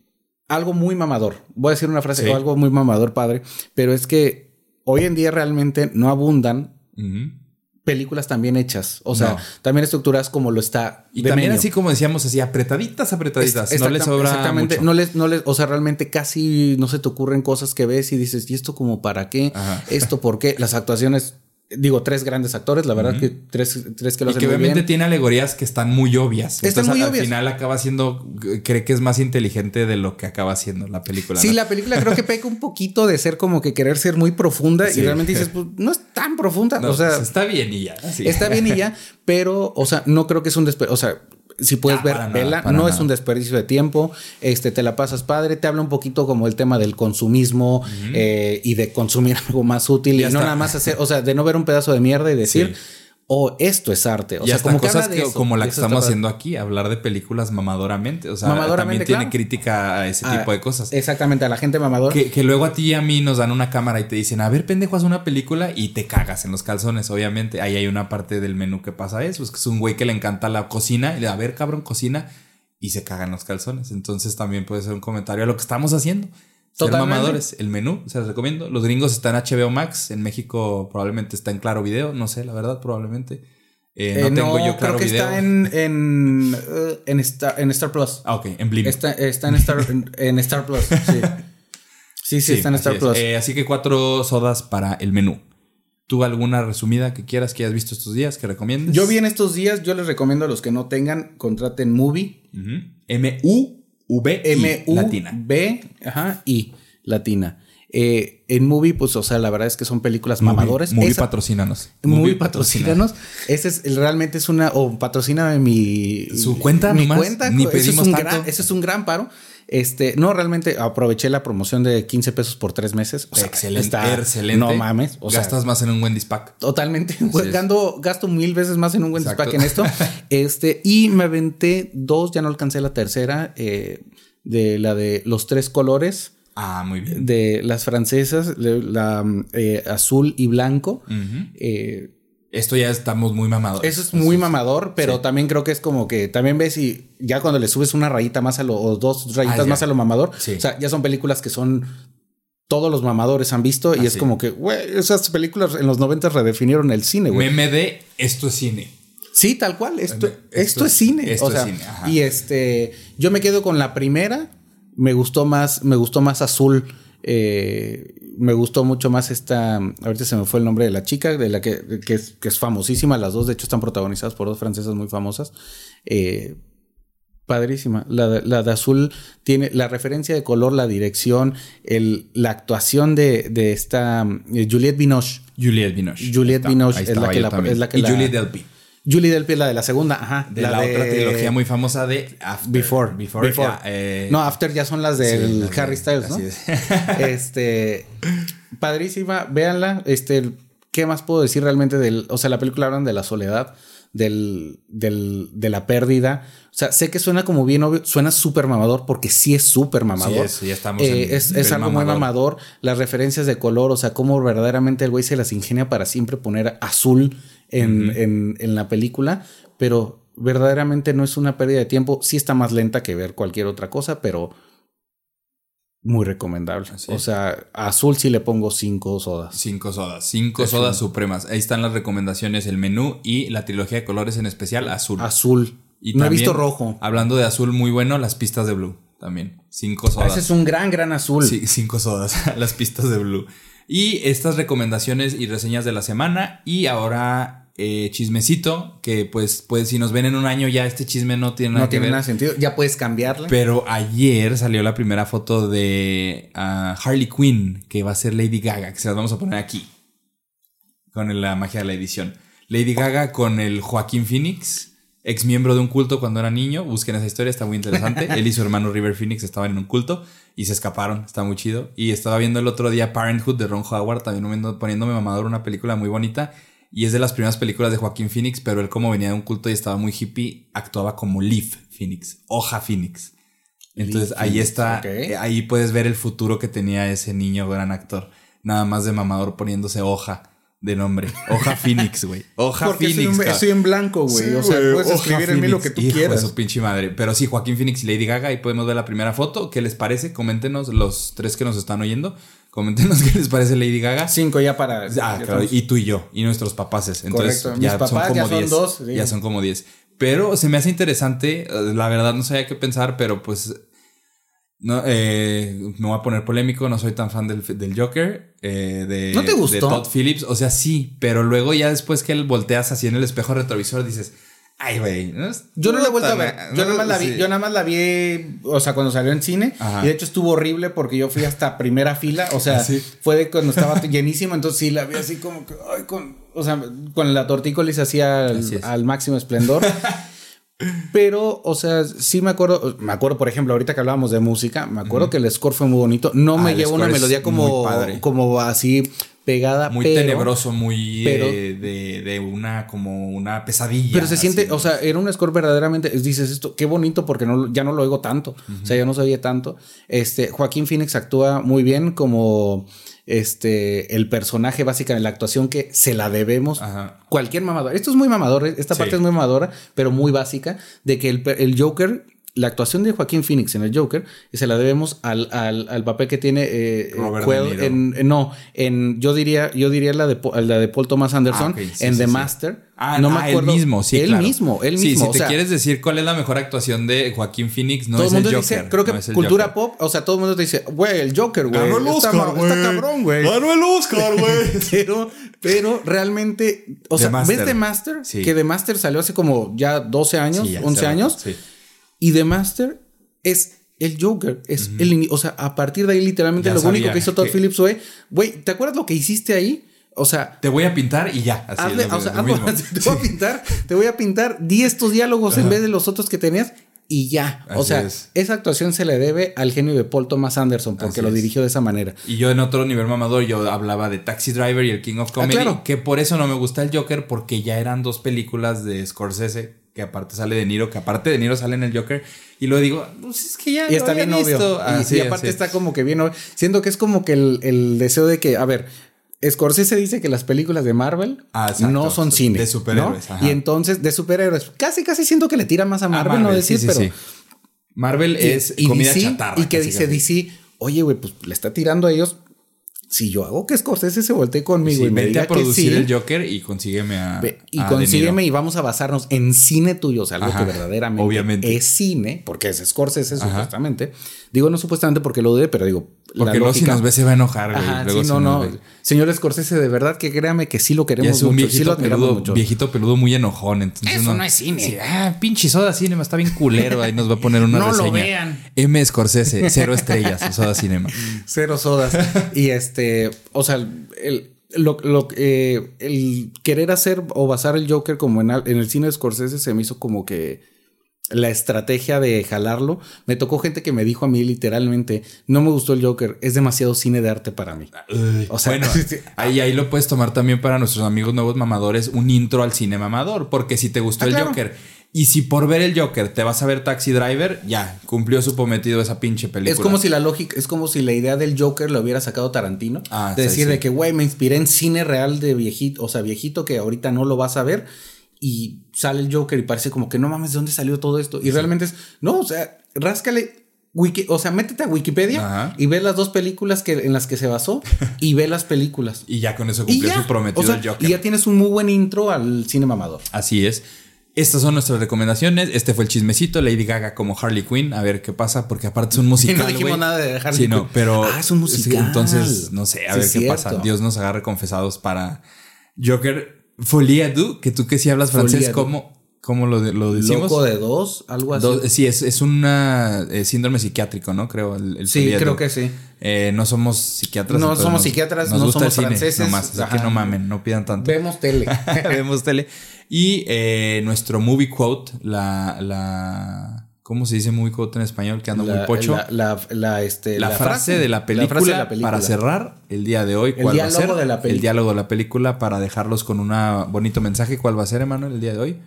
algo muy mamador. Voy a decir una frase, Sí. algo muy mamador, padre. Pero es que hoy en día realmente no abundan. Películas tan bien hechas. O sea, No. también estructuradas como lo está. Y también así como decíamos, así apretaditas, apretaditas. Es- no le exactam- sobra Exactamente. mucho. No les, no les, o sea, realmente casi no se te ocurren cosas que ves y dices, ¿y esto como para qué? Ajá. ¿Esto por qué? Las actuaciones, digo, tres grandes actores, la verdad que tres, tres que lo Y hacen que muy obviamente bien. tiene alegorías que están muy obvias. Están Entonces, muy al obvias. final acaba siendo, cree que es más inteligente de lo que acaba siendo la película. Sí, ¿no? la película creo que peca un poquito de ser como que querer ser muy profunda Sí. y realmente dices, pues no es tan profunda. No, o sea, pues, está bien y ya. sí. está bien y ya, pero, o sea, no creo que es un desperdicio. O sea, si puedes Ah, ver, nada, vela, no es un desperdicio de tiempo. Este, te la pasas padre, te habla un poquito como el tema del consumismo eh, y de consumir algo más útil y, no nada más hacer, o sea, de no ver un pedazo de mierda y decir, Sí. Oh, esto es arte. O y sea, hasta como cosas que- eso, como la que estamos haciendo aquí, hablar de películas mamadoramente. O sea, Mamadoramente, también tiene crítica a ese Ah, tipo de cosas. Exactamente, a la gente mamadora. Que, que luego a ti y a mí nos dan una cámara y te dicen, a ver, pendejo, haz una película y te cagas en los calzones, obviamente. Ahí hay una parte del menú que pasa eso. Es que es un güey que le encanta la cocina y le da, a ver, cabrón, cocina y se cagan los calzones. Entonces también puede ser un comentario a lo que estamos haciendo. Ser Totalmente. mamadores. El menú, se los recomiendo. Los gringos están HBO Max. En México probablemente está en Claro Video. No sé, la verdad, probablemente. Eh, no Eh, tengo yo Claro creo que Video. está en, en, eh, en, Star, en Star Plus. Ah, ok, en Blim. Está, está en, Star, en, en Star Plus, sí. Sí, sí, está en Star es. Plus. Eh, así que cuatro sodas para el menú. ¿Tú alguna resumida que quieras que hayas visto estos días que recomiendes? yo vi en estos días, yo les recomiendo a los que no tengan, contraten Movie. Ujú. M-U-V M-U-B, latina. ajá, y latina. Eh, en Movie, pues, o sea, la verdad es que son películas Movie- mamadores. Movie Esa- patrocínanos. Muy patrocínanos. Ese es realmente es una o patrocina mi Su cuenta mi nomás, cuenta. ni eso es pedimos un tanto. gran, eso es un gran paro. Este, no, realmente aproveché la promoción de 15 pesos por tres meses. O sea, excelente, está- excelente. No mames. O sea, Gastas más en un Wendy's pack. Totalmente. es. Gasto, gasto mil veces más en un Wendy's Exacto. Pack en esto. Este, y me aventé dos, ya no alcancé la tercera, eh, de la de los tres colores, Ah, muy bien. de las francesas, de la eh, azul y blanco. Ujú. Eh, Esto ya estamos muy mamados. eso es muy mamador, pero sí. también creo que es como que también ves y ya cuando le subes una rayita más a lo, o dos rayitas Ah, más a lo mamador, Sí. o sea, ya son películas que son todos los mamadores han visto y Ah, es sí. como que, güey, esas películas en los 90 redefinieron el cine, güey. De esto es cine. Sí, tal cual. Esto, Esto esto, es- es cine. esto o sea, es cine, ajá. y este, yo me quedo con la primera. Me gustó más, me gustó más azul. eh, me gustó mucho más esta. Ahorita se me fue el nombre de la chica, de la que, que, es, que es famosísima. Las dos, de hecho, están protagonizadas por dos francesas muy famosas. Eh, padrísima. La de, la de, azul tiene la referencia de color, la dirección, el, la actuación de, de esta eh, Juliette Binoche. Juliette Binoche. Juliette Binoche es la, que la, es la, que y Juliette Delpy. Julie Delpy es la de la segunda, ajá. De la, otra trilogía muy famosa de After. Before. Before. Before. Ya, eh, no, After ya son las del sí, Harry Styles, ¿no? así es. este. Padrísima, véanla. Este. ¿Qué más puedo decir realmente del. O sea, la película hablan de la soledad, del, del, de la pérdida. O sea, sé que suena como bien obvio, suena súper mamador, porque sí es súper mamador. Sí, es, ya estamos Eh, en es, es algo muy mamador. Las referencias de color, o sea, cómo verdaderamente el güey se las ingenia para siempre poner azul en, en, en la película, pero verdaderamente no es una pérdida de tiempo. Sí está más lenta que ver cualquier otra cosa, pero muy recomendable. Así o sea, a azul sí le pongo cinco sodas. Cinco sodas, cinco sodas supremas. Ahí están las recomendaciones, el menú y la trilogía de colores en especial azul. Azul. Y no he visto rojo. Hablando de azul muy bueno, las pistas de blue también. Cinco sodas. Ese es un gran, gran azul. Sí, cinco sodas, las pistas de Blue. Y estas recomendaciones y reseñas de la semana. Y ahora eh, chismecito, que pues, pues si nos ven en un año ya este chisme no tiene nada no que tiene ver. nada sentido. Ya puedes cambiarle. Pero ayer salió la primera foto de ah, Harley Quinn, que va a ser Lady Gaga, que se las vamos a poner aquí. Con la magia de la edición. Lady Gaga con el Joaquín Phoenix, ex miembro de un culto cuando era niño. Busquen esa historia, está muy interesante. Él y su hermano River Phoenix estaban en un culto y se escaparon, está muy chido. Y estaba viendo el otro día Parenthood de Ron Howard, también poniéndome mamador, una película muy bonita. Y es de las primeras películas de Joaquín Phoenix, pero él como venía de un culto y estaba muy hippie, actuaba como Leaf Phoenix, hoja Phoenix. Entonces Leaf ahí Phoenix, está, eh, ahí puedes ver el futuro que tenía ese niño gran actor. Nada más de mamador poniéndose hoja de nombre. Hoja Phoenix, güey. Hoja Porque Phoenix. soy, un- en blanco, güey. Sí, o sea, puedes hoja escribir en mí lo que tú Hijo de quieras. su pinche madre. Pero sí, Joaquín Phoenix y Lady Gaga, ahí podemos ver la primera foto. ¿Qué les parece? Coméntenos los tres que nos están oyendo. Coméntenos qué les parece Lady Gaga. Cinco ya para. Ah, ya claro, y tú y yo, y nuestros papaces. Entonces, Correcto. ya Mis papás son ya como son 10. dos, sí. Ya son como 10. Pero se me hace interesante, eh, la verdad no sabía qué pensar, pero pues no, eh, me voy a poner polémico, no soy tan fan del, del Joker. eh, de, ¿No te gustó? De Todd Phillips, o sea, sí, pero luego ya después que él volteas así en el espejo retrovisor dices, ay, güey. no Yo no la he vuelto a ver. Yo nada más la vi, sí. yo nada más la vi, o sea, cuando salió en cine. Ajá. Y de hecho estuvo horrible porque yo fui hasta primera fila. O sea, Sí. fue de cuando estaba llenísimo. Entonces sí la vi así como que, ay, con, o sea, con la tortícolis hacía al, al máximo esplendor. Pero, o sea, sí me acuerdo, me acuerdo, por ejemplo, ahorita que hablábamos de música, me acuerdo que el score fue muy bonito. No Ah, me el llevó una melodía como, como así pegada. Muy pero- tenebroso, muy pero- eh, de, de una como una pesadilla. Pero se siente, o sea, era un score verdaderamente, dices esto, qué bonito porque no, ya no lo oigo tanto, o sea, ya no se oye tanto. Este, Joaquín Phoenix actúa muy bien como este, el personaje básicamente, la actuación que se la debemos. Ajá. Cualquier mamador, esto es muy mamador, esta Sí. parte es muy mamadora, pero muy básica, de que el, el Joker, la actuación de Joaquín Phoenix en el Joker, se la debemos al, al, al papel que tiene eh, Robert Quell en, en- no, en, yo diría, yo diría la de, la de Paul Thomas Anderson Ah, sí, en sí, The sí. Master. Ah, no ah, me acuerdo. Él mismo, sí, Él claro. mismo, él Sí, mismo. si o te sea, quieres decir cuál es la mejor actuación de Joaquín Phoenix, no todo es el el mundo Joker. dice, creo que no es el cultura Joker. pop, o sea, todo el mundo te dice, güey, el Joker, güey. Ganó el está Oscar, güey. Está cabrón, güey. Ganó el Oscar, güey. Pero, pero realmente, o The sea, Master. ¿ves The Master? Sí. Que The Master salió hace como ya 12 años, Sí, ya, 11 hace años. sí. Y The Master es el Joker. Es el ini- O sea, a partir de ahí, literalmente, Ya lo único que hizo Todd que- Phillips fue, güey, ¿te acuerdas lo que hiciste ahí? O sea, Te voy a pintar y ya. Así hazle- es lo, o sea, lo mismo. te voy a pintar, te voy a pintar 10 estos diálogos en vez de los otros que tenías. Y ya. o sea, es. esa actuación se le debe al genio de Paul Thomas Anderson, porque Así lo dirigió de esa manera. Y yo en otro nivel mamador, yo hablaba de Taxi Driver y el King of Comedy. Ah, claro. Que por eso no me gusta el Joker, porque ya eran dos películas de Scorsese, que aparte sale de Niro, que aparte de Niro sale en el Joker. Y luego digo, pues es que ya Y lo está había bien obvio. visto. Y- es, aparte sí. está como que bien obvio. Siento que es como que el, el deseo de que, a ver, Scorsese dice que las películas de Marvel Ah, exacto. no son cine. De superhéroes. Y entonces, de superhéroes, casi casi siento que le tira más a Ah, Marvel, no decir, sí, sí, pero. sí. Marvel es y comida DC, chatarra. Y que dice. DC, oye, güey, pues le está tirando a ellos. Si yo hago que Scorsese se voltee conmigo y me vente diga a producir que sí, el Joker y consígueme a. Y a consígueme y vamos a basarnos en cine tuyo, o sea, algo Ajá, que verdaderamente obviamente. es cine, porque es Scorsese Ajá. supuestamente. Digo no supuestamente porque lo dudé, pero digo, Porque luego si nos ve se va a enojar, güey. Ajá, Luego sí, no, no. ve. Señor Scorsese, de verdad que créame que sí lo Ya queremos es un mucho. Sí viejito lo admiramos peludo, mucho. viejito peludo muy enojón. Entonces Eso no es cine. Sí, ah, pinche Soda Cinema, está bien culero. Ahí nos va a poner una No lo vean. M. Scorsese, cero estrellas, Soda Cinema. Cero sodas. y este, o sea, el, lo, lo- eh, el querer hacer o basar el Joker como en, en el cine de Scorsese se me hizo como que la estrategia de jalarlo. Me tocó gente que me dijo a mí literalmente, no me gustó el Joker, es demasiado cine de arte para mí. O sea, bueno, ahí, ahí lo puedes tomar también para nuestros amigos nuevos mamadores, un intro al cine mamador. Porque si te gustó Ah, el claro. Joker y si por ver el Joker te vas a ver Taxi Driver, ya cumplió su cometido esa pinche película. Es como si la lógica, es como si la idea del Joker lo hubiera sacado Tarantino. Ah, de sí, decir sí. de que, güey, me inspiré en cine real de viejito, o sea, viejito que ahorita no lo vas a ver. Y sale el Joker y parece como que no mames, ¿de dónde salió todo esto? Y realmente es, no, o sea, ráscale. Wiki, o sea, métete a Wikipedia Ajá. y ve las dos películas que, en las que se basó y ve las películas. Y ya con eso cumplió su prometido o sea, el Joker. y ya tienes un muy buen intro al cine mamador. Así es. Estas son nuestras recomendaciones. Este fue el chismecito. Lady Gaga como Harley Quinn. A ver qué pasa, porque aparte es un musical. Y no dijimos nada de Harley Sí, no, Quinn. pero. Ah, es un musical. Entonces, no sé, a Sí, ver qué cierto. pasa. Dios nos agarre confesados para Joker. Folie du, que tú que sí hablas francés. ¿cómo, cómo lo, de- lo decimos? Loco de dos, algo así. Dos- sí, es, es un síndrome psiquiátrico, ¿no? Creo. El, el sí, creo que sí. Eh, no somos psiquiatras. No somos nos- psiquiatras, nos no gusta el somos cine, franceses. nomás, así que no mamen, no pidan tanto. Vemos tele. Vemos tele. Y eh, nuestro movie quote, la, la. ¿Cómo se dice movie quote en español? Que anda muy pocho. La, la, la, este, La, frase, de la película, frase de la película. para cerrar el día de hoy. El ¿Cuál va a diálogo ser? de la película. El diálogo de la película para dejarlos con un bonito mensaje. ¿Cuál va a ser, Emanuel, el día de hoy?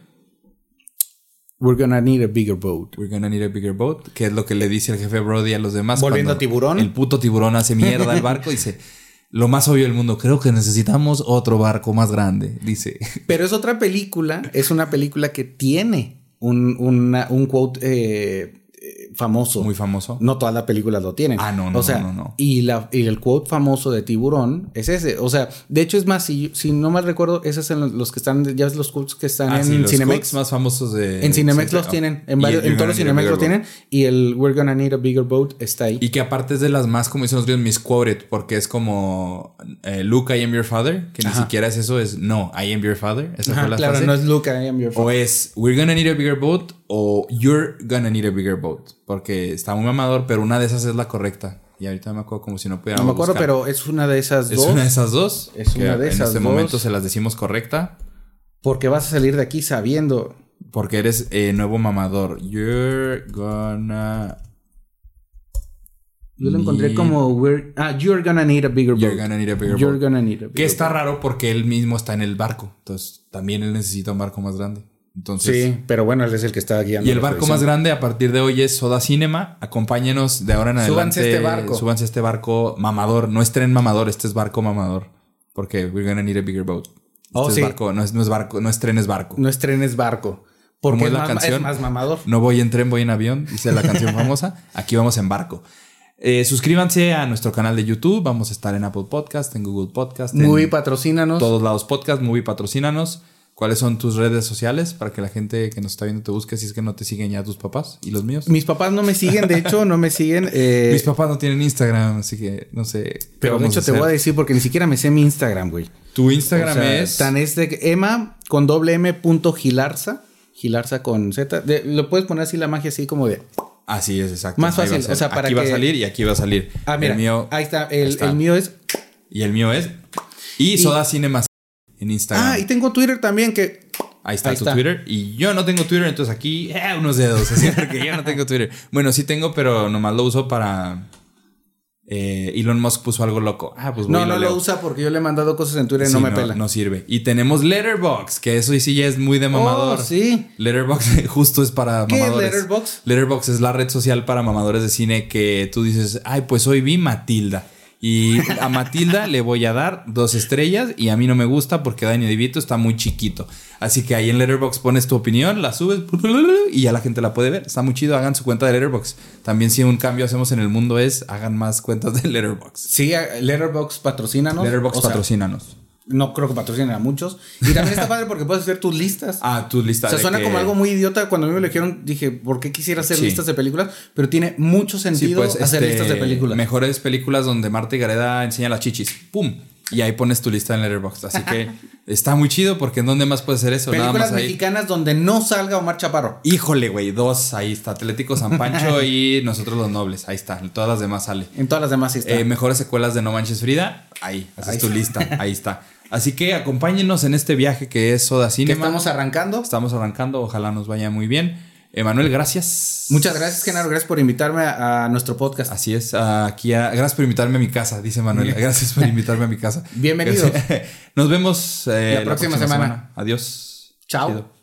We're gonna need a bigger boat. We're gonna need a bigger boat. Que es lo que le dice el jefe Brody a los demás. Volviendo a tiburón. El puto tiburón hace mierda al barco. Dice: Lo más obvio del mundo, creo que necesitamos otro barco más grande. Dice. Pero es otra película, es una película que tiene un, una- un quote eh, famoso. Muy famoso. No todas las películas lo tienen. Ah, no, no, O sea, no, no. Y, la, y el quote famoso de Tiburón es ese. O sea, de hecho, es más, si, si no mal recuerdo, esos son los, los que están, ya ves los quotes que están Ah, en sí, los Cinemex. más famosos de. En Cinemex sí, los tienen. En, varios, en todos los Cinemex lo Need a Bigger tienen. Y el We're Gonna Need a Bigger Boat está ahí. Y que aparte es de las más, como dicen los gringos, misquoted, porque es como eh, Luke, I am your father, que ni siquiera es eso, es no, I am your father. Esa Ajá, fue la claro, frase. no es Luke, I am your O es We're gonna need a bigger boat o You're gonna need a bigger boat. Porque está muy mamador, pero una de esas es la correcta. Y ahorita me acuerdo como si no pudiera. No me acuerdo, pero es una de esas Es dos. una de esas dos. Es una de En esas este dos. momento se las decimos correcta. Porque vas a salir de aquí sabiendo. Porque eres eh, nuevo mamador. You're gonna. Yo lo encontré need- como we're, ah, you're gonna need a bigger boat. You're gonna need a bigger You're boat. gonna need a bigger Que está raro porque él mismo está en el barco. Entonces también él necesita un barco más grande. Entonces. Sí, pero bueno, él es el que está guiando. Y el barco más grande a partir de hoy es Soda Cinema. Acompáñenos de ahora en adelante. Súbanse este barco. Súbanse este barco mamador. No es tren mamador, este es barco mamador. Porque we're gonna need a bigger boat. Este Oh, es sí. barco, no es, no es barco, no es tren, es barco. No es tren, es barco. Porque ¿Cómo es, la canción? es más mamador. No voy en tren, voy en avión, dice la canción famosa. Aquí vamos en barco. Eh, suscríbanse a nuestro canal de YouTube. Vamos a estar en Apple Podcast, en Google Podcast, en Muy patrocínanos. todos lados podcast. Movie patrocínanos. ¿Cuáles son tus redes sociales para que la gente que nos está viendo te busque si es que no te siguen ya tus papás y los míos? Mis papás no me siguen, de hecho, no me siguen. eh, Mis papás no tienen Instagram, así que no sé. pero de hecho te voy a decir porque ni siquiera me sé mi Instagram, güey. Tu Instagram O sea, es. Tan es de Emma con doble M punto Gilarza. Gilarza con Z. De- lo puedes poner así la magia, así como de. Así es, exacto. Más fácil, o sea, para Aquí va a que- salir y aquí va a salir. Ah, mira. El mío. ahí está. El, está. el mío es. Y el mío es. Y, Soda Cinema en Instagram. Ah, y tengo Twitter también que. Ahí está ahí tu está. Twitter. Y yo no tengo Twitter, entonces aquí eh, unos dedos. Así porque yo no tengo Twitter. Bueno, sí tengo, pero nomás lo uso para. eh, Elon Musk puso algo loco. Ah, pues voy No, no leo. lo usa porque yo le he mandado cosas en Twitter y no me pela. No sirve. Y tenemos Letterbox, que eso sí ya es muy de mamador. Oh, sí. Letterbox justo es para ¿Qué es mamadores. Letterboxd? Letterbox es la red social para mamadores de cine que tú dices, ay, pues hoy vi Matilda. Y a Matilda le voy a dar dos estrellas y a mí no me gusta porque Danny DeVito está muy chiquito. Así que ahí en Letterbox pones tu opinión, la subes y ya la gente la puede ver. Está muy chido, hagan su cuenta de Letterbox. También si un cambio hacemos en el mundo es hagan más cuentas de Letterbox. Sí, Letterbox patrocínanos. Letterbox O sea, patrocínanos. No creo que patrocinen a muchos. Y también está padre porque puedes hacer tus listas. Ah, tus listas. O sea, suena como algo muy idiota. Cuando a mí me lo dijeron, dije, ¿por qué quisiera hacer listas de películas? Pero tiene mucho sentido pues, hacer listas de este, películas. Mejores películas donde Marta y Gareda enseñan las chichis. ¡Pum! Y ahí pones tu lista en Letterboxd. Así que está muy chido porque ¿en dónde más puedes hacer eso? Películas mexicanas donde no salga Omar Chaparro. Híjole, güey, dos. Ahí está. Atlético San Pancho y Nosotros los Nobles. Ahí está. En todas las demás sale. En todas las demás sí está. Eh, mejores secuelas de No Manches Frida. Ahí. Haces tu lista. Ahí está. Así que acompáñenos en este viaje que es Soda Cinema. Que estamos arrancando. Estamos arrancando. Ojalá nos vaya muy bien. Emanuel, gracias. Muchas gracias, Genaro. Gracias por invitarme a, nuestro podcast. Así es. Aquí gracias por invitarme a mi casa, dice Manuel. Gracias por invitarme a mi casa. Bienvenidos. Nos vemos eh, la, próxima semana. Adiós. Chao.